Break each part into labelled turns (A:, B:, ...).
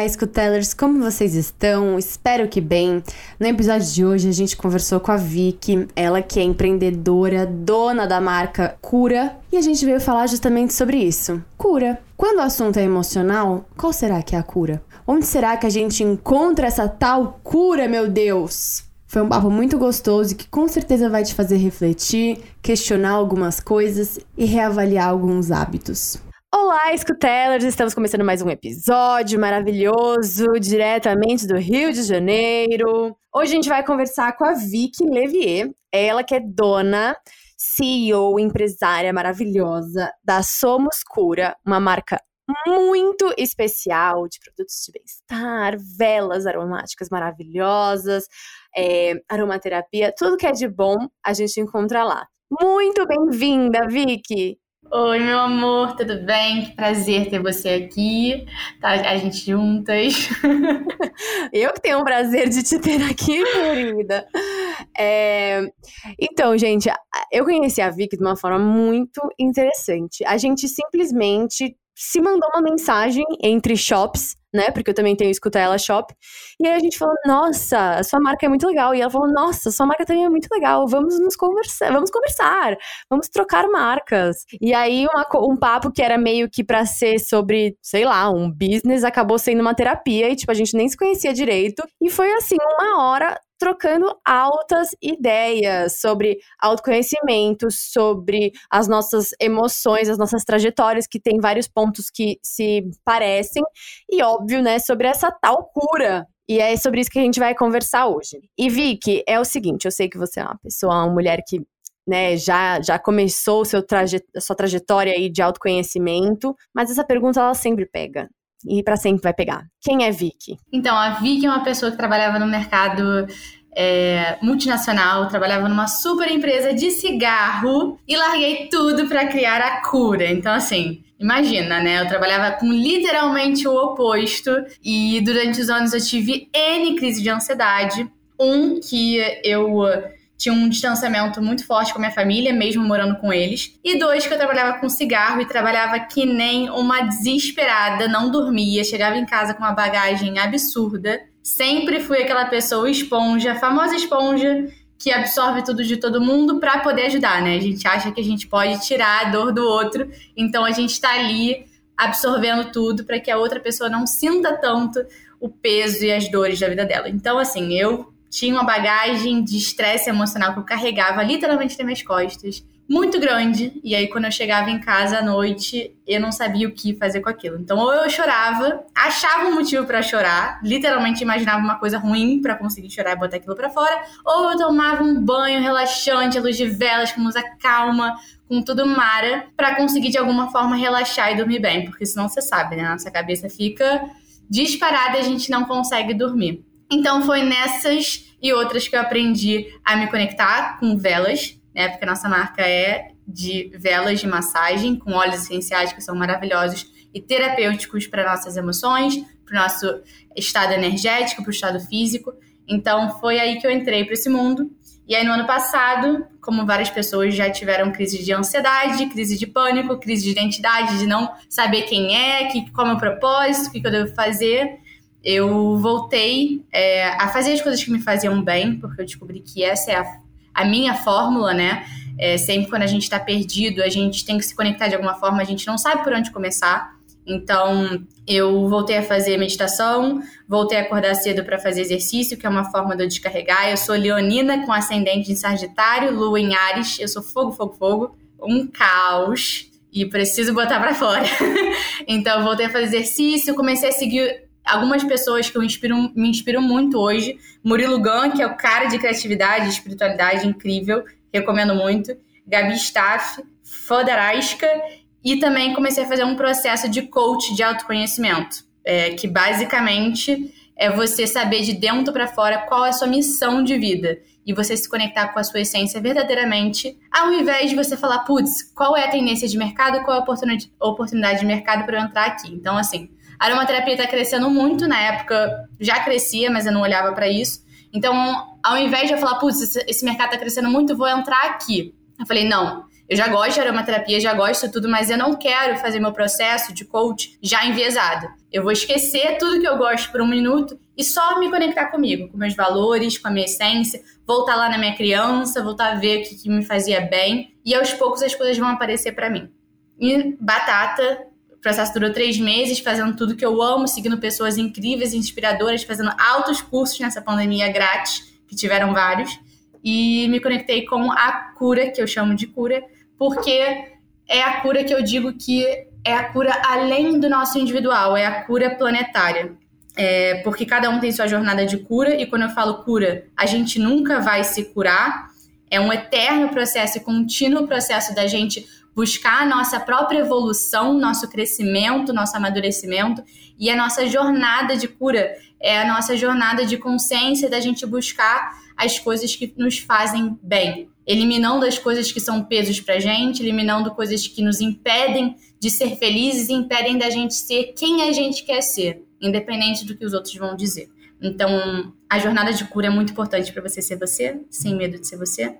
A: Olá, escutelers, como vocês estão? Espero que bem. No episódio de hoje a gente conversou com a Vicky, ela que é empreendedora, dona da marca Cura, e a gente veio falar justamente sobre isso. Cura. Quando o assunto é emocional, qual será que é a cura? Onde será que a gente encontra essa tal cura, meu Deus? Foi um papo muito gostoso que com certeza vai te fazer refletir, questionar algumas coisas e reavaliar alguns hábitos. Olá, escutelers! Estamos começando mais um episódio maravilhoso, diretamente do Rio de Janeiro. Hoje a gente vai conversar com a Vicky Levier, ela que é dona, CEO, empresária maravilhosa da Somos Cura, uma marca muito especial de produtos de bem-estar, velas aromáticas maravilhosas, é, aromaterapia, tudo que é de bom a gente encontra lá. Muito bem-vinda, Vicky!
B: Oi, meu amor, tudo bem? Que prazer ter você aqui, tá? A gente juntas.
A: Eu que tenho o prazer de te ter aqui, querida. É... Então, gente, eu conheci a Vicky de uma forma muito interessante. A gente simplesmente se mandou uma mensagem entre shops né? Porque eu também tenho Escuta Ela Shop. E aí a gente falou, nossa, a sua marca é muito legal. E ela falou, nossa, sua marca também é muito legal. Vamos nos conversar, vamos conversar, vamos trocar marcas. E aí uma, um papo que era meio que para ser sobre, sei lá, um business, acabou sendo uma terapia. E tipo, a gente nem se conhecia direito. E foi assim, uma hora trocando altas ideias sobre autoconhecimento, sobre as nossas emoções, as nossas trajetórias, que tem vários pontos que se parecem, e óbvio, né, sobre essa tal cura. E é sobre isso que a gente vai conversar hoje. E Vicky, é o seguinte, eu sei que você é uma pessoa, uma mulher que né, já, já começou seu traje, sua trajetória aí de autoconhecimento, mas essa pergunta ela sempre pega e para sempre vai pegar. Quem é Vicky?
B: Então, a Vicky é uma pessoa que trabalhava no mercado é, multinacional, trabalhava numa super empresa de cigarro e larguei tudo para criar a cura. Então, assim, imagina, né? Eu trabalhava com literalmente o oposto e durante os anos eu tive N crise de ansiedade. Um que eu tinha um distanciamento muito forte com a minha família, mesmo morando com eles. E dois, que eu trabalhava com cigarro e trabalhava que nem uma desesperada, não dormia, chegava em casa com uma bagagem absurda. Sempre fui aquela pessoa esponja, famosa esponja, que absorve tudo de todo mundo para poder ajudar, né? A gente acha que a gente pode tirar a dor do outro, então a gente está ali absorvendo tudo para que a outra pessoa não sinta tanto o peso e as dores da vida dela. Então, assim, eu tinha uma bagagem de estresse emocional que eu carregava literalmente nas minhas costas, muito grande. E aí, quando eu chegava em casa à noite, eu não sabia o que fazer com aquilo. Então, ou eu chorava, achava um motivo para chorar, literalmente imaginava uma coisa ruim para conseguir chorar e botar aquilo para fora, ou eu tomava um banho relaxante, à luz de velas, com música calma, com tudo mara, para conseguir de alguma forma relaxar e dormir bem, porque senão você sabe, né? Nossa cabeça fica disparada e a gente não consegue dormir. Então foi nessas e outras que eu aprendi a me conectar com velas, né? Porque a nossa marca é de velas de massagem com óleos essenciais que são maravilhosos e terapêuticos para nossas emoções, para o nosso estado energético, para o estado físico. Então foi aí que eu entrei para esse mundo. E aí no ano passado, como várias pessoas já tiveram crise de ansiedade, crise de pânico, crise de identidade, de não saber quem é, que, qual é o meu propósito, o que, que eu devo fazer, eu voltei é, a fazer as coisas que me faziam bem, porque eu descobri que essa é a, a minha fórmula, né? É, sempre quando a gente está perdido, a gente tem que se conectar de alguma forma, a gente não sabe por onde começar. Então, eu voltei a fazer meditação, voltei a acordar cedo para fazer exercício, que é uma forma de eu descarregar. Eu sou leonina com ascendente em Sagitário, lua em Ares, eu sou fogo, fogo, fogo. Um caos e preciso botar para fora. então, voltei a fazer exercício, comecei a seguir algumas pessoas que eu inspiro, me inspiram muito hoje. Murilo Gun, que é o cara de criatividade e espiritualidade incrível, recomendo muito. Gabi Staff, Foderasca, e também comecei a fazer um processo de coach de autoconhecimento, é, que basicamente é você saber de dentro para fora qual é a sua missão de vida e você se conectar com a sua essência verdadeiramente, ao invés de você falar, putz, qual é a tendência de mercado, qual é a oportunidade de mercado para eu entrar aqui. Então, assim, a aromaterapia está crescendo muito, na época já crescia, mas eu não olhava para isso. Então, ao invés de eu falar, putz, esse mercado está crescendo muito, vou entrar aqui. Eu falei, não, eu já gosto de aromaterapia, já gosto de tudo, mas eu não quero fazer meu processo de coach já enviesado. Eu vou esquecer tudo que eu gosto por um minuto e só me conectar comigo, com meus valores, com a minha essência, voltar lá na minha criança, voltar a ver o que, que me fazia bem e aos poucos as coisas vão aparecer para mim. E batata, o processo durou três meses, fazendo tudo que eu amo, seguindo pessoas incríveis, inspiradoras, fazendo altos cursos nessa pandemia grátis, que tiveram vários, e me conectei com a cura, que eu chamo de cura, porque é a cura que eu digo que é a cura além do nosso individual, é a cura planetária. É, porque cada um tem sua jornada de cura, e quando eu falo cura, a gente nunca vai se curar. É um eterno processo e contínuo processo da gente buscar a nossa própria evolução, nosso crescimento, nosso amadurecimento. E a nossa jornada de cura é a nossa jornada de consciência da gente buscar as coisas que nos fazem bem eliminando as coisas que são pesos pra gente, eliminando coisas que nos impedem de ser felizes e impedem da gente ser quem a gente quer ser, independente do que os outros vão dizer. Então, a jornada de cura é muito importante para você ser você, sem medo de ser você.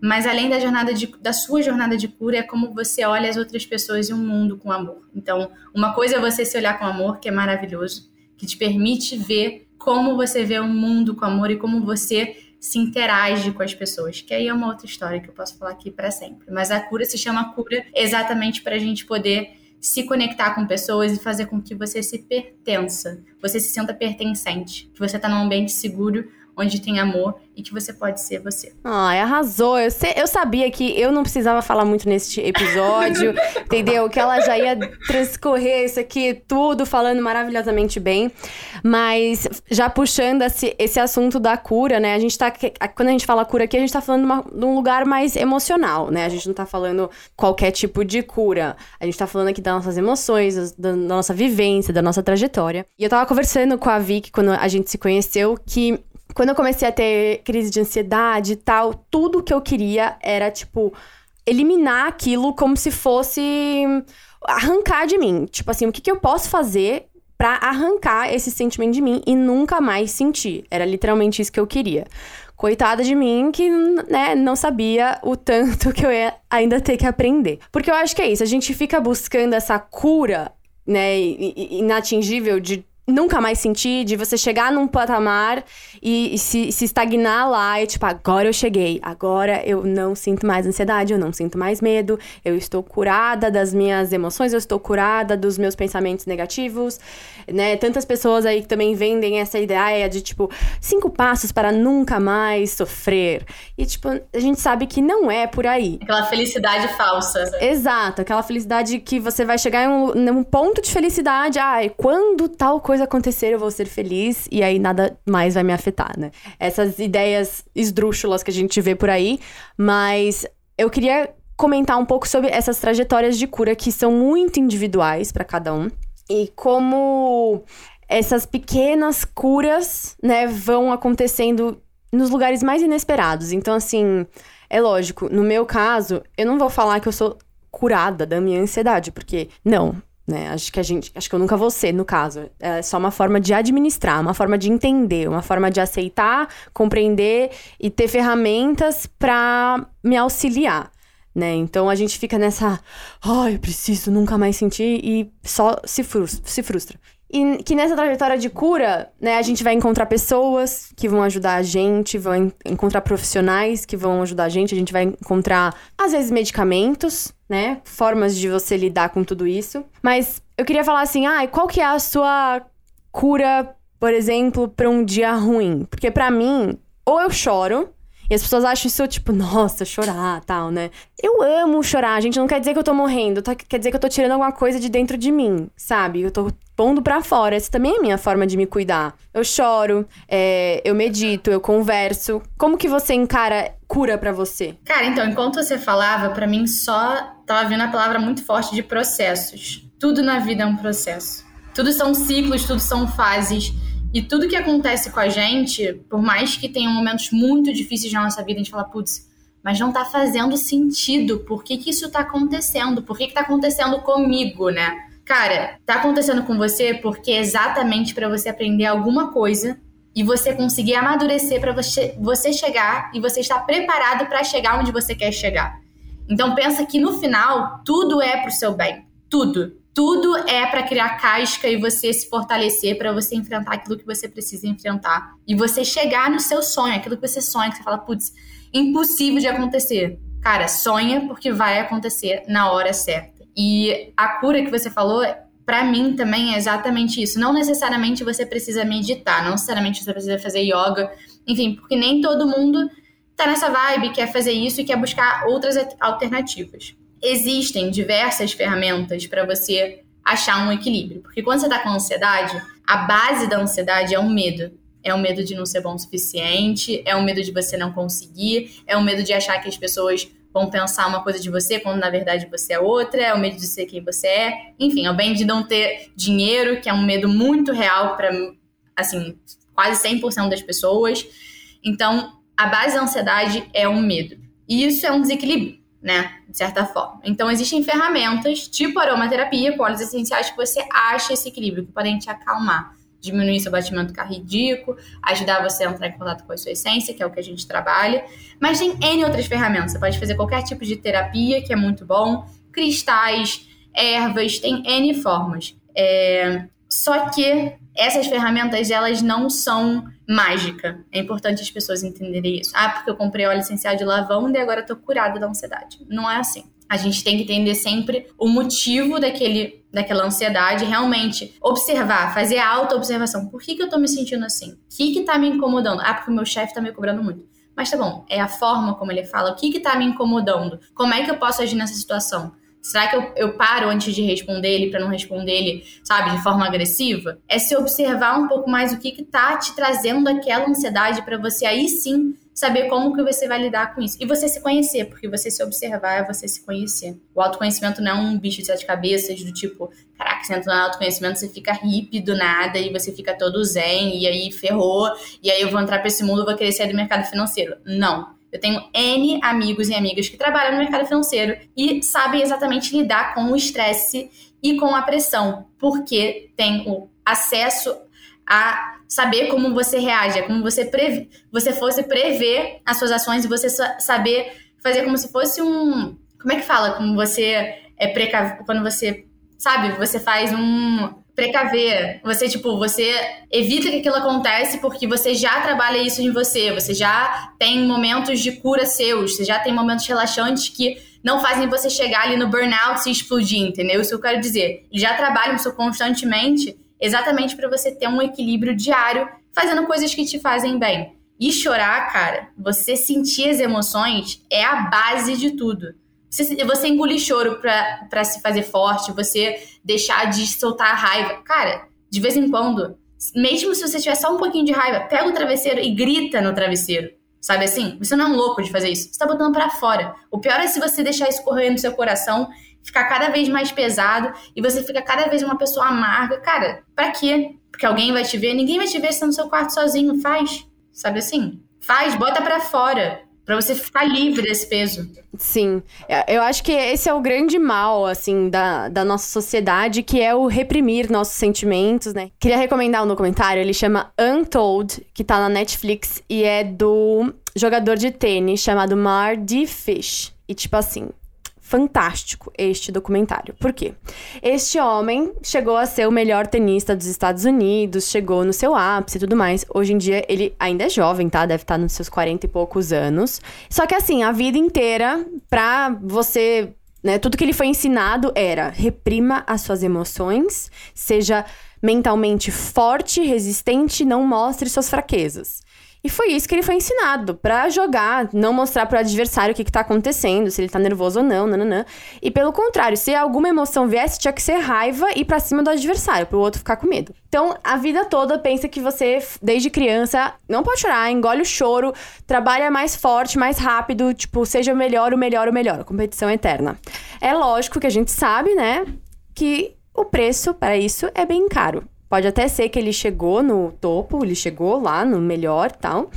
B: Mas além da jornada de, da sua jornada de cura, é como você olha as outras pessoas e o mundo com amor. Então, uma coisa é você se olhar com amor, que é maravilhoso, que te permite ver como você vê o mundo com amor e como você se interage com as pessoas, que aí é uma outra história que eu posso falar aqui para sempre. Mas a cura se chama cura exatamente para a gente poder se conectar com pessoas e fazer com que você se pertença, você se sinta pertencente, que você está num ambiente seguro onde tem amor e que você pode ser você.
A: Ai, arrasou. Eu, sei, eu sabia que eu não precisava falar muito nesse episódio, entendeu? Que ela já ia transcorrer isso aqui tudo falando maravilhosamente bem. Mas já puxando esse, esse assunto da cura, né? A gente tá. Quando a gente fala cura aqui, a gente tá falando uma, de um lugar mais emocional, né? A gente não tá falando qualquer tipo de cura. A gente tá falando aqui das nossas emoções, da, da nossa vivência, da nossa trajetória. E eu tava conversando com a Vicky quando a gente se conheceu que quando eu comecei a ter crise de ansiedade e tal, tudo que eu queria era, tipo, eliminar aquilo como se fosse arrancar de mim. Tipo assim, o que, que eu posso fazer para arrancar esse sentimento de mim e nunca mais sentir? Era literalmente isso que eu queria. Coitada de mim que, né, não sabia o tanto que eu ia ainda ter que aprender. Porque eu acho que é isso, a gente fica buscando essa cura, né, inatingível de nunca mais sentir, de você chegar num patamar e, e se, se, estagnar lá e tipo, agora eu cheguei, agora eu não sinto mais ansiedade, eu não sinto mais medo, eu estou curada das minhas emoções, eu estou curada dos meus pensamentos negativos, né? Tantas pessoas aí que também vendem essa ideia de tipo, cinco passos para nunca mais sofrer. E tipo, a gente sabe que não é por aí.
B: Aquela felicidade falsa.
A: Exato, aquela felicidade que você vai chegar em um, num ponto de felicidade, ai, quando tal coisa coisa acontecer, eu vou ser feliz e aí nada mais vai me afetar, né? Essas ideias esdrúxulas que a gente vê por aí, mas eu queria comentar um pouco sobre essas trajetórias de cura que são muito individuais para cada um e como essas pequenas curas, né, vão acontecendo nos lugares mais inesperados. Então, assim, é lógico, no meu caso, eu não vou falar que eu sou curada da minha ansiedade, porque não, né? Acho que a gente, acho que eu nunca vou ser, no caso. É só uma forma de administrar, uma forma de entender, uma forma de aceitar, compreender e ter ferramentas para me auxiliar. Né? Então a gente fica nessa, ai, oh, eu preciso nunca mais sentir e só se frustra, se frustra. E que nessa trajetória de cura, né, a gente vai encontrar pessoas que vão ajudar a gente, vão encontrar profissionais que vão ajudar a gente, a gente vai encontrar, às vezes, medicamentos, né? Formas de você lidar com tudo isso. Mas eu queria falar assim, ah, qual que é a sua cura, por exemplo, para um dia ruim? Porque para mim, ou eu choro, e as pessoas acham isso, tipo, nossa, chorar, tal, né? Eu amo chorar, gente. Não quer dizer que eu tô morrendo, tá? quer dizer que eu tô tirando alguma coisa de dentro de mim, sabe? Eu tô pondo pra fora. Essa também é a minha forma de me cuidar. Eu choro, é, eu medito, eu converso. Como que você encara cura para você?
B: Cara, então, enquanto você falava, para mim só tava vindo a palavra muito forte de processos. Tudo na vida é um processo. Tudo são ciclos, tudo são fases. E tudo que acontece com a gente, por mais que tenham momentos muito difíceis na nossa vida, a gente fala, putz, mas não tá fazendo sentido. Por que, que isso tá acontecendo? Por que, que tá acontecendo comigo, né? Cara, tá acontecendo com você porque é exatamente para você aprender alguma coisa e você conseguir amadurecer para você, você chegar e você estar preparado para chegar onde você quer chegar. Então pensa que no final tudo é pro seu bem, tudo. Tudo é para criar casca e você se fortalecer para você enfrentar aquilo que você precisa enfrentar e você chegar no seu sonho, aquilo que você sonha, que você fala, putz, impossível de acontecer. Cara, sonha porque vai acontecer na hora certa. E a cura que você falou, para mim também é exatamente isso. Não necessariamente você precisa meditar, não necessariamente você precisa fazer yoga, enfim, porque nem todo mundo tá nessa vibe, quer fazer isso e quer buscar outras alternativas. Existem diversas ferramentas para você achar um equilíbrio, porque quando você tá com ansiedade, a base da ansiedade é o medo. É o medo de não ser bom o suficiente, é o medo de você não conseguir, é o medo de achar que as pessoas vão pensar uma coisa de você quando na verdade você é outra, é o medo de ser quem você é, enfim, é o bem de não ter dinheiro, que é um medo muito real para assim, quase 100% das pessoas. Então, a base da ansiedade é um medo. E isso é um desequilíbrio, né, de certa forma. Então, existem ferramentas, tipo aromaterapia, com óleos essenciais que você acha esse equilíbrio, que podem te acalmar diminuir seu batimento cardíaco, ajudar você a entrar em contato com a sua essência, que é o que a gente trabalha. Mas tem N outras ferramentas. Você pode fazer qualquer tipo de terapia, que é muito bom, cristais, ervas, tem N formas. É... Só que essas ferramentas, elas não são mágica. É importante as pessoas entenderem isso. Ah, porque eu comprei óleo essencial de lavanda e agora tô curada da ansiedade. Não é assim. A gente tem que entender sempre o motivo daquele, daquela ansiedade, realmente observar, fazer a auto-observação. Por que, que eu tô me sentindo assim? O que que tá me incomodando? Ah, porque o meu chefe tá me cobrando muito. Mas tá bom, é a forma como ele fala, o que que tá me incomodando? Como é que eu posso agir nessa situação? Será que eu, eu paro antes de responder ele para não responder ele, sabe, de forma agressiva? É se observar um pouco mais o que que tá te trazendo aquela ansiedade para você aí sim saber como que você vai lidar com isso. E você se conhecer, porque você se observar é você se conhecer. O autoconhecimento não é um bicho de sete cabeças, do tipo, caraca, você entra no autoconhecimento, você fica hippie do nada e você fica todo zen, e aí ferrou, e aí eu vou entrar pra esse mundo, vou querer sair do mercado financeiro. Não. Eu tenho N amigos e amigas que trabalham no mercado financeiro e sabem exatamente lidar com o estresse e com a pressão, porque tem o acesso a saber como você reage, é como você, você fosse prever as suas ações e você saber fazer como se fosse um. Como é que fala? Como você é precav... Quando você. Sabe? Você faz um. Precaver. Você, tipo, você evita que aquilo acontece porque você já trabalha isso em você. Você já tem momentos de cura seus. Você já tem momentos relaxantes que não fazem você chegar ali no burnout e explodir, entendeu? Isso que eu quero dizer. Eles já trabalham isso constantemente exatamente para você ter um equilíbrio diário fazendo coisas que te fazem bem. E chorar, cara, você sentir as emoções é a base de tudo. Você, você engolir choro pra, pra se fazer forte, você deixar de soltar a raiva. Cara, de vez em quando, mesmo se você tiver só um pouquinho de raiva, pega o travesseiro e grita no travesseiro. Sabe assim? Você não é um louco de fazer isso. Você tá botando para fora. O pior é se você deixar isso correr no seu coração ficar cada vez mais pesado e você fica cada vez uma pessoa amarga. Cara, pra quê? Porque alguém vai te ver? Ninguém vai te ver se no seu quarto sozinho. Faz. Sabe assim? Faz, bota pra fora. Pra você ficar livre desse peso.
A: Sim. Eu acho que esse é o grande mal, assim, da, da nossa sociedade, que é o reprimir nossos sentimentos, né? Queria recomendar um documentário, ele chama Untold, que tá na Netflix, e é do jogador de tênis chamado Mardy Fish. E, tipo assim, fantástico este documentário. Por quê? Este homem chegou a ser o melhor tenista dos Estados Unidos, chegou no seu ápice e tudo mais. Hoje em dia ele ainda é jovem, tá? Deve estar nos seus 40 e poucos anos. Só que assim, a vida inteira, pra você. Né, tudo que ele foi ensinado era reprima as suas emoções, seja mentalmente forte, resistente, não mostre suas fraquezas. E foi isso que ele foi ensinado, para jogar, não mostrar pro adversário o que, que tá acontecendo, se ele tá nervoso ou não, nananã. E pelo contrário, se alguma emoção viesse, tinha que ser raiva e pra cima do adversário, pro outro ficar com medo. Então, a vida toda pensa que você, desde criança, não pode chorar, engole o choro, trabalha mais forte, mais rápido, tipo, seja o melhor, o melhor, o melhor. Competição eterna. É lógico que a gente sabe, né, que o preço para isso é bem caro. Pode até ser que ele chegou no topo, ele chegou lá no melhor tal.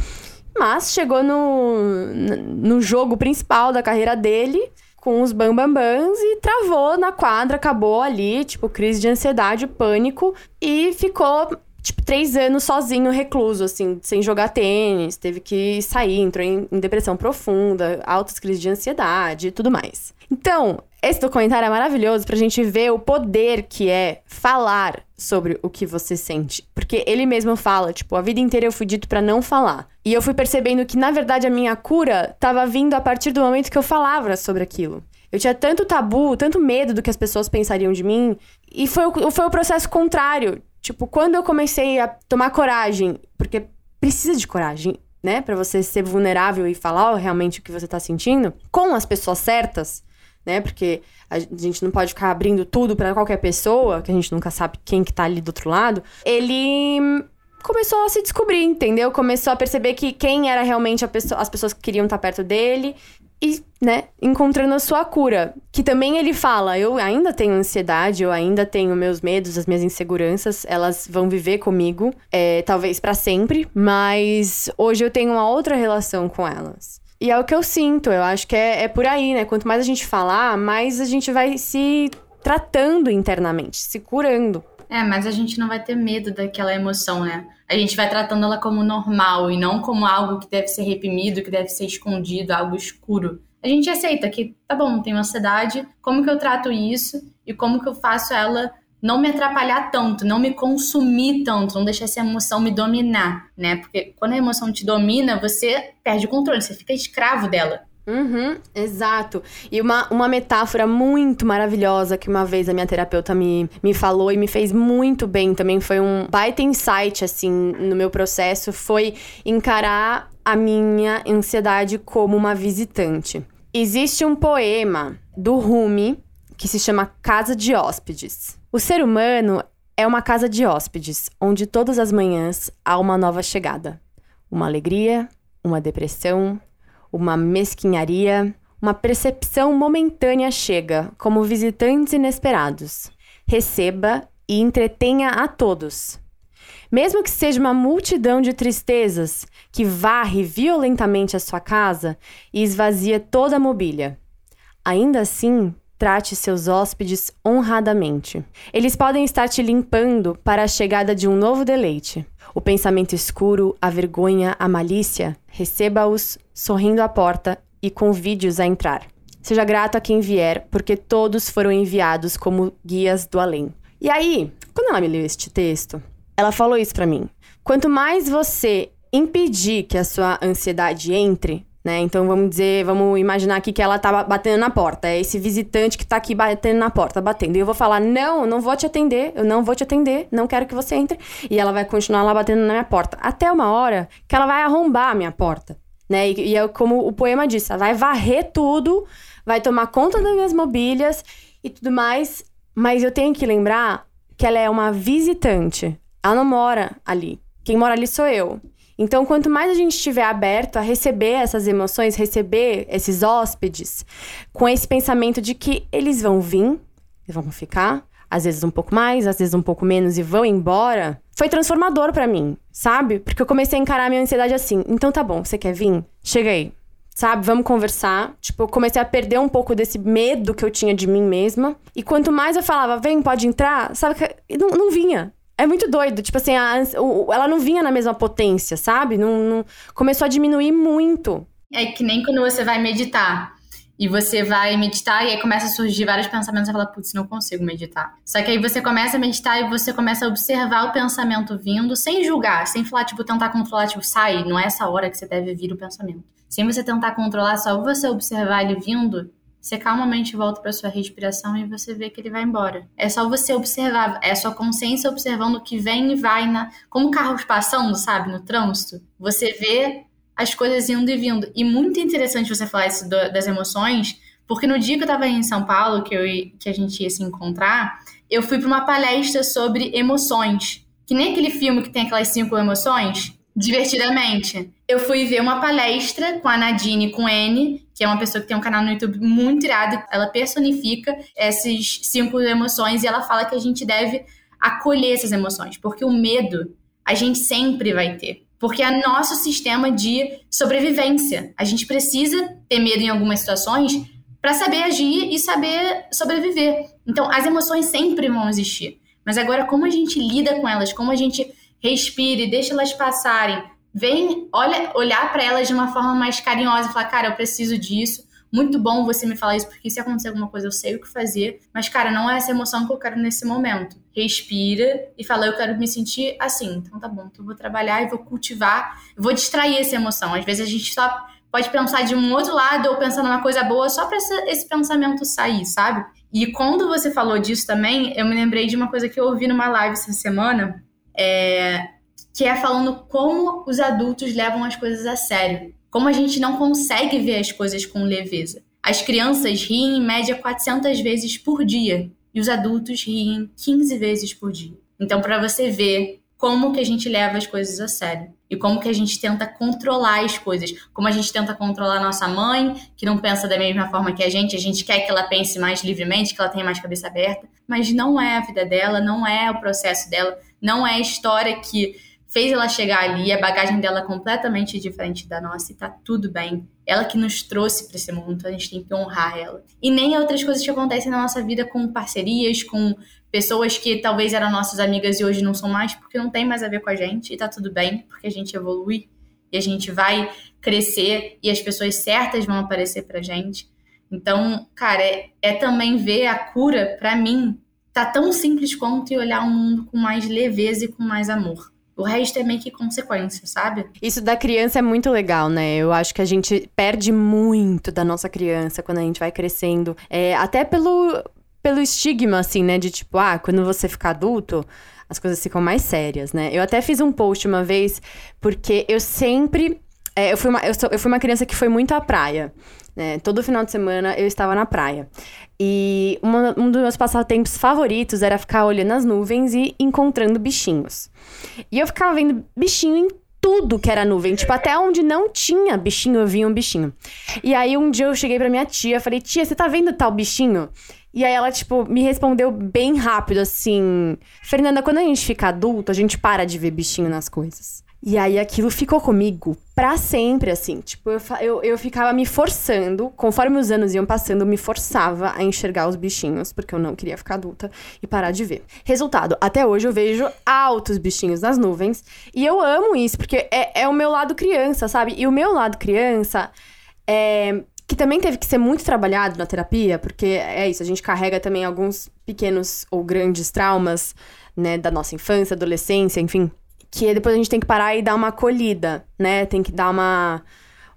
A: Mas chegou no, no jogo principal da carreira dele, com os bambambãs, e travou na quadra, acabou ali, tipo, crise de ansiedade, pânico, e ficou tipo, três anos sozinho, recluso, assim, sem jogar tênis, teve que sair, entrou em, em, depressão profunda, altas crises de ansiedade e tudo mais. Então, esse documentário é maravilhoso pra gente ver o poder que é falar sobre o que você sente. Porque ele mesmo fala, tipo, a vida inteira eu fui dito para não falar. E eu fui percebendo que, na verdade, a minha cura tava vindo a partir do momento que eu falava sobre aquilo. Eu tinha tanto tabu, tanto medo do que as pessoas pensariam de mim. E foi o, foi o processo contrário. Tipo, quando eu comecei a tomar coragem, porque precisa de coragem, né? para você ser vulnerável e falar realmente o que você tá sentindo, com as pessoas certas, né? Porque a gente não pode ficar abrindo tudo para qualquer pessoa, que a gente nunca sabe quem que tá ali do outro lado. Ele começou a se descobrir, entendeu? Começou a perceber que quem era realmente pessoa, as pessoas que queriam estar perto dele e, né, encontrando a sua cura. Que também ele fala: eu ainda tenho ansiedade, eu ainda tenho meus medos, as minhas inseguranças, elas vão viver comigo, é, talvez para sempre, mas hoje eu tenho uma outra relação com elas. E é o que eu sinto, eu acho que é, é por aí, né? Quanto mais a gente falar, mais a gente vai se tratando internamente, se curando.
B: É, mas a gente não vai ter medo daquela emoção, né? A gente vai tratando ela como normal e não como algo que deve ser reprimido, que deve ser escondido, algo escuro. A gente aceita que, tá bom, tenho ansiedade, como que eu trato isso e como que eu faço ela não me atrapalhar tanto, não me consumir tanto, não deixar essa emoção me dominar, né? Porque quando a emoção te domina, você perde o controle, você fica escravo dela.
A: Uhum, exato. E uma, uma metáfora muito maravilhosa que uma vez a minha terapeuta me, me falou e me fez muito bem também, foi um baita insight, assim, no meu processo, foi encarar a minha ansiedade como uma visitante. Existe um poema do Rumi que se chama Casa de Hóspedes. O ser humano é uma casa de hóspedes, onde todas as manhãs há uma nova chegada. Uma alegria, uma depressão, uma mesquinharia, uma percepção momentânea chega, como visitantes inesperados. Receba e entretenha a todos. Mesmo que seja uma multidão de tristezas que varre violentamente a sua casa e esvazia toda a mobília. Ainda assim, Trate seus hóspedes honradamente. Eles podem estar te limpando para a chegada de um novo deleite. O pensamento escuro, a vergonha, a malícia, receba-os sorrindo à porta e convide-os a entrar. Seja grato a quem vier, porque todos foram enviados como guias do além. E aí, quando ela me leu este texto, ela falou isso para mim. Quanto mais você impedir que a sua ansiedade entre, né? Então vamos dizer, vamos imaginar aqui que ela tá batendo na porta. É esse visitante que tá aqui batendo na porta, batendo. E eu vou falar: "Não, não vou te atender. Eu não vou te atender. Não quero que você entre". E ela vai continuar lá batendo na minha porta até uma hora que ela vai arrombar a minha porta, né? E, e é como o poema diz, ela vai varrer tudo, vai tomar conta das minhas mobílias e tudo mais, mas eu tenho que lembrar que ela é uma visitante. Ela não mora ali. Quem mora ali sou eu. Então, quanto mais a gente estiver aberto a receber essas emoções, receber esses hóspedes, com esse pensamento de que eles vão vir, vão ficar, às vezes um pouco mais, às vezes um pouco menos e vão embora, foi transformador para mim, sabe? Porque eu comecei a encarar a minha ansiedade assim. Então tá bom, você quer vir? Chega aí. Sabe, vamos conversar. Tipo, eu comecei a perder um pouco desse medo que eu tinha de mim mesma. E quanto mais eu falava, vem, pode entrar, sabe? Não, não vinha. É muito doido. Tipo assim, a, o, ela não vinha na mesma potência, sabe? Não, não, começou a diminuir muito.
B: É que nem quando você vai meditar. E você vai meditar e aí começa a surgir vários pensamentos e fala, putz, não consigo meditar. Só que aí você começa a meditar e você começa a observar o pensamento vindo sem julgar, sem falar, tipo, tentar controlar, tipo, sai, não é essa hora que você deve vir o pensamento. Sem você tentar controlar, só você observar ele vindo, você calmamente volta para sua respiração e você vê que ele vai embora. É só você observar, é a sua consciência observando o que vem e vai na, como carros passando, sabe, no trânsito. Você vê as coisas indo e vindo. E muito interessante você falar isso das emoções, porque no dia que eu estava em São Paulo, que, eu, que a gente ia se encontrar, eu fui para uma palestra sobre emoções. Que nem aquele filme que tem aquelas cinco emoções, divertidamente. Eu fui ver uma palestra com a Nadine com N, que é uma pessoa que tem um canal no YouTube muito irado. Ela personifica essas cinco emoções e ela fala que a gente deve acolher essas emoções, porque o medo a gente sempre vai ter. Porque é nosso sistema de sobrevivência. A gente precisa ter medo em algumas situações para saber agir e saber sobreviver. Então, as emoções sempre vão existir. Mas agora, como a gente lida com elas, como a gente respira e deixa elas passarem, vem olha, olhar para elas de uma forma mais carinhosa e falar, cara, eu preciso disso. Muito bom você me falar isso, porque se acontecer alguma coisa eu sei o que fazer. Mas, cara, não é essa emoção que eu quero nesse momento. Respira e fala, eu quero me sentir assim. Então tá bom, então eu vou trabalhar e vou cultivar, vou distrair essa emoção. Às vezes a gente só pode pensar de um outro lado ou pensar numa coisa boa só para esse pensamento sair, sabe? E quando você falou disso também, eu me lembrei de uma coisa que eu ouvi numa live essa semana, é, que é falando como os adultos levam as coisas a sério. Como a gente não consegue ver as coisas com leveza. As crianças riem em média 400 vezes por dia e os adultos riem 15 vezes por dia. Então, para você ver como que a gente leva as coisas a sério e como que a gente tenta controlar as coisas, como a gente tenta controlar nossa mãe, que não pensa da mesma forma que a gente, a gente quer que ela pense mais livremente, que ela tenha mais cabeça aberta, mas não é a vida dela, não é o processo dela, não é a história que fez ela chegar ali, a bagagem dela é completamente diferente da nossa e tá tudo bem. Ela que nos trouxe para esse mundo, a gente tem que honrar ela. E nem outras coisas que acontecem na nossa vida com parcerias, com pessoas que talvez eram nossas amigas e hoje não são mais, porque não tem mais a ver com a gente e tá tudo bem, porque a gente evolui e a gente vai crescer e as pessoas certas vão aparecer pra gente. Então, cara, é, é também ver a cura, para mim, tá tão simples quanto olhar o mundo com mais leveza e com mais amor. O resto é meio que consequência, sabe?
A: Isso da criança é muito legal, né? Eu acho que a gente perde muito da nossa criança quando a gente vai crescendo. É, até pelo, pelo estigma, assim, né? De tipo, ah, quando você fica adulto, as coisas ficam mais sérias, né? Eu até fiz um post uma vez, porque eu sempre. É, eu, fui uma, eu, sou, eu fui uma criança que foi muito à praia. Né? Todo final de semana eu estava na praia. E uma, um dos meus passatempos favoritos era ficar olhando as nuvens e encontrando bichinhos. E eu ficava vendo bichinho em tudo que era nuvem. Tipo, até onde não tinha bichinho, eu via um bichinho. E aí um dia eu cheguei pra minha tia, falei, tia, você tá vendo tal bichinho? E aí ela, tipo, me respondeu bem rápido, assim... Fernanda, quando a gente fica adulto, a gente para de ver bichinho nas coisas. E aí aquilo ficou comigo para sempre, assim. Tipo, eu, eu, eu ficava me forçando, conforme os anos iam passando, eu me forçava a enxergar os bichinhos, porque eu não queria ficar adulta e parar de ver. Resultado, até hoje eu vejo altos bichinhos nas nuvens. E eu amo isso, porque é, é o meu lado criança, sabe? E o meu lado criança é. Que também teve que ser muito trabalhado na terapia, porque é isso, a gente carrega também alguns pequenos ou grandes traumas, né, da nossa infância, adolescência, enfim, que depois a gente tem que parar e dar uma acolhida, né? Tem que dar uma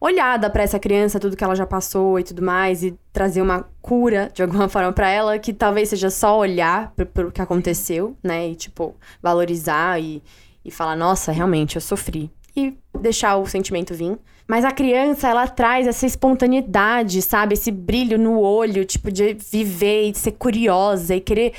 A: olhada para essa criança, tudo que ela já passou e tudo mais, e trazer uma cura de alguma forma para ela, que talvez seja só olhar pro, pro que aconteceu, né? E, tipo, valorizar e, e falar, nossa, realmente, eu sofri. E deixar o sentimento vir. Mas a criança, ela traz essa espontaneidade, sabe? Esse brilho no olho, tipo, de viver e de ser curiosa e querer,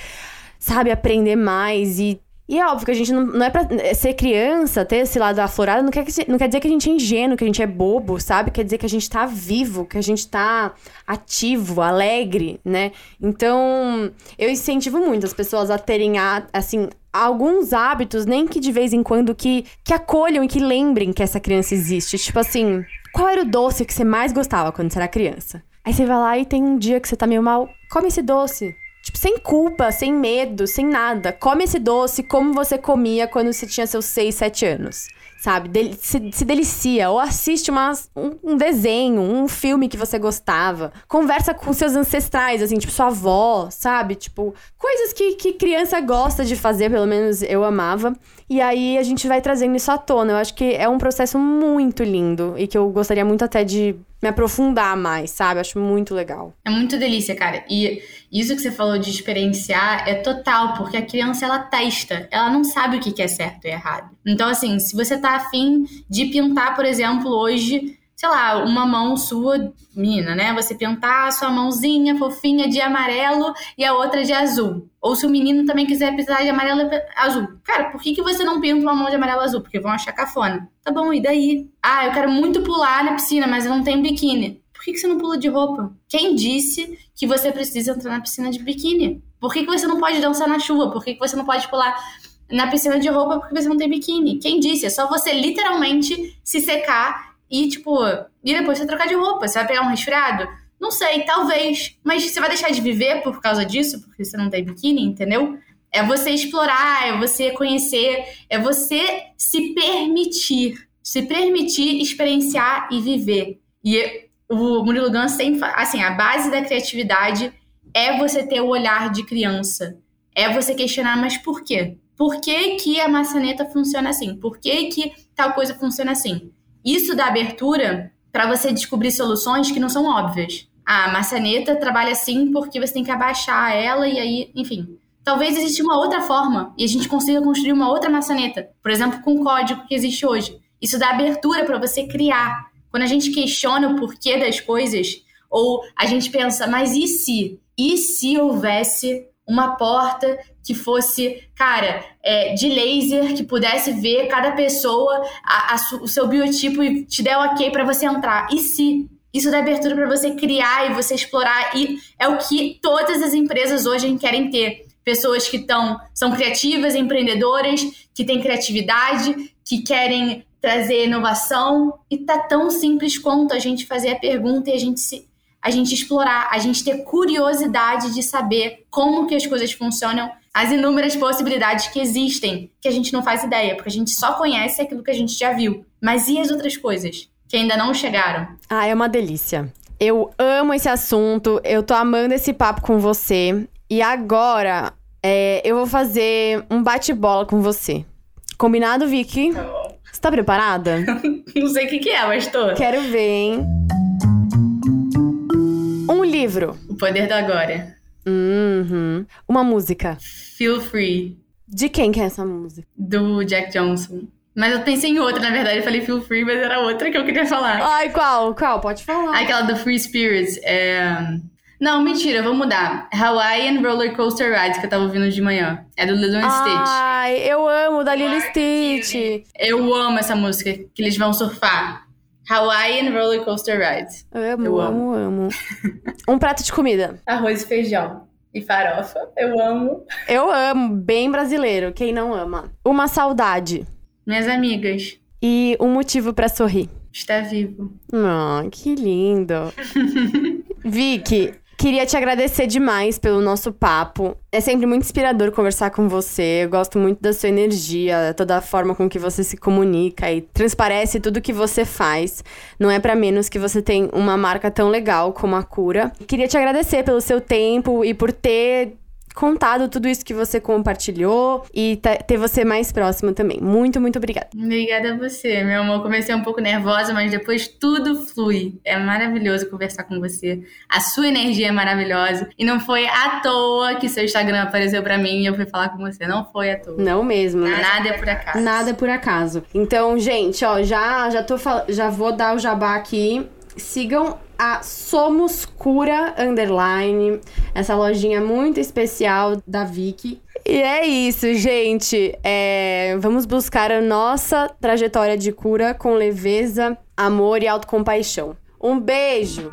A: sabe, aprender mais e e é óbvio que a gente não, não é pra ser criança, ter esse lado aflorado, não quer, que, não quer dizer que a gente é ingênuo, que a gente é bobo, sabe? Quer dizer que a gente tá vivo, que a gente tá ativo, alegre, né? Então, eu incentivo muito as pessoas a terem, assim, alguns hábitos, nem que de vez em quando, que, que acolham e que lembrem que essa criança existe. Tipo assim, qual era o doce que você mais gostava quando você era criança? Aí você vai lá e tem um dia que você tá meio mal, come esse doce. Tipo, sem culpa, sem medo, sem nada. Come esse doce como você comia quando você tinha seus 6, 7 anos. Sabe? Se, se, delicia. Ou assiste uma, um, um, desenho, um filme que você gostava. Conversa com seus ancestrais, assim, tipo, sua avó, sabe? Tipo, coisas que, que criança gosta de fazer, pelo menos eu amava. E aí a gente vai trazendo isso à tona. Eu acho que é um processo muito lindo e que eu gostaria muito até de me aprofundar mais, sabe? Acho muito legal.
B: É muito delícia, cara. E isso que você falou de experienciar é total, porque a criança ela testa, ela não sabe o que é certo e errado. Então, assim, se você tá afim de pintar, por exemplo, hoje sei lá, uma mão sua, menina, né? Você pintar a sua mãozinha fofinha de amarelo e a outra de azul. Ou se o menino também quiser pintar de amarelo azul. Cara, por que, que você não pinta uma mão de amarelo azul? Porque vão achar cafona. Tá bom, e daí? Ah, eu quero muito pular na piscina, mas eu não tenho biquíni. Por que, que você não pula de roupa? Quem disse que você precisa entrar na piscina de biquíni? Por que, que você não pode dançar na chuva? Por que, que você não pode pular na piscina de roupa porque você não tem biquíni? Quem disse? É só você literalmente se secar e, tipo, e depois você trocar de roupa. Você vai pegar um resfriado? Não sei, talvez. Mas você vai deixar de viver por causa disso, porque você não tem biquíni, entendeu? É você explorar, é você conhecer, é você se permitir. Se permitir experienciar e viver. E o Murilo Gans tem, assim, a base da criatividade é você ter o olhar de criança. É você questionar, mas por quê? Por que, que a maçaneta funciona assim? Por que, que tal coisa funciona assim? Isso dá abertura para você descobrir soluções que não são óbvias. A maçaneta trabalha assim porque você tem que abaixar ela e aí, enfim. Talvez exista uma outra forma e a gente consiga construir uma outra maçaneta, por exemplo, com o código que existe hoje. Isso dá abertura para você criar. Quando a gente questiona o porquê das coisas, ou a gente pensa, mas e se? E se houvesse uma porta que fosse, cara, é, de laser, que pudesse ver cada pessoa, a, a, o seu biotipo e te der ok para você entrar. E se? Isso dá abertura para você criar e você explorar. E é o que todas as empresas hoje querem ter. Pessoas que estão são criativas, empreendedoras, que têm criatividade, que querem trazer inovação. E tá tão simples quanto a gente fazer a pergunta e a gente se a gente explorar, a gente ter curiosidade de saber como que as coisas funcionam, as inúmeras possibilidades que existem, que a gente não faz ideia, porque a gente só conhece aquilo que a gente já viu. Mas e as outras coisas que ainda não chegaram?
A: Ah, é uma delícia. Eu amo esse assunto, eu tô amando esse papo com você. E agora, é, eu vou fazer um bate-bola com você. Combinado, Vicky? Tá bom. Você tá preparada?
B: não sei o que, que é, mas tô.
A: Quero ver, hein? Um livro.
B: O Poder do Agora.
A: Uhum. Uma música.
B: Feel Free.
A: De quem que é essa música?
B: Do Jack Johnson. Mas eu pensei em outra, na verdade. Eu falei Feel Free, mas era outra que eu queria falar.
A: Ai, qual? Qual? Pode falar.
B: Aquela do Free Spirits. É... Não, mentira, vou mudar. Hawaiian Roller Coaster Ride, que eu tava ouvindo de manhã. É do Lilo Stitch.
A: Ai, eu amo da Lilo Stitch.
B: Eu amo essa música, que eles vão surfar. Hawaiian Roller Coaster Ride.
A: Amo, eu amo, amo. um prato de comida.
B: Arroz e feijão. E farofa. Eu amo.
A: Eu amo. Bem brasileiro. Quem não ama? Uma saudade.
B: Minhas amigas.
A: E um motivo para sorrir.
B: Estar vivo.
A: Oh, que lindo. Vicky, Queria te agradecer demais pelo nosso papo. É sempre muito inspirador conversar com você. Eu gosto muito da sua energia, toda a forma com que você se comunica e transparece tudo que você faz. Não é para menos que você tem uma marca tão legal como a Cura. Queria te agradecer pelo seu tempo e por ter contado tudo isso que você compartilhou e ter você mais próximo também. Muito, muito obrigada.
B: Obrigada a você, meu amor. Comecei um pouco nervosa, mas depois tudo flui. É maravilhoso conversar com você. A sua energia é maravilhosa. E não foi à toa que seu Instagram apareceu para mim e eu fui falar com você. Não foi à toa.
A: Não mesmo.
B: Nada é por acaso.
A: Nada é por acaso. Então, gente, ó, já já tô já vou dar o jabá aqui. Sigam a Somos Cura Underline, essa lojinha muito especial da Vicky. E é isso, gente. É, vamos buscar a nossa trajetória de cura com leveza, amor e autocompaixão. Um beijo!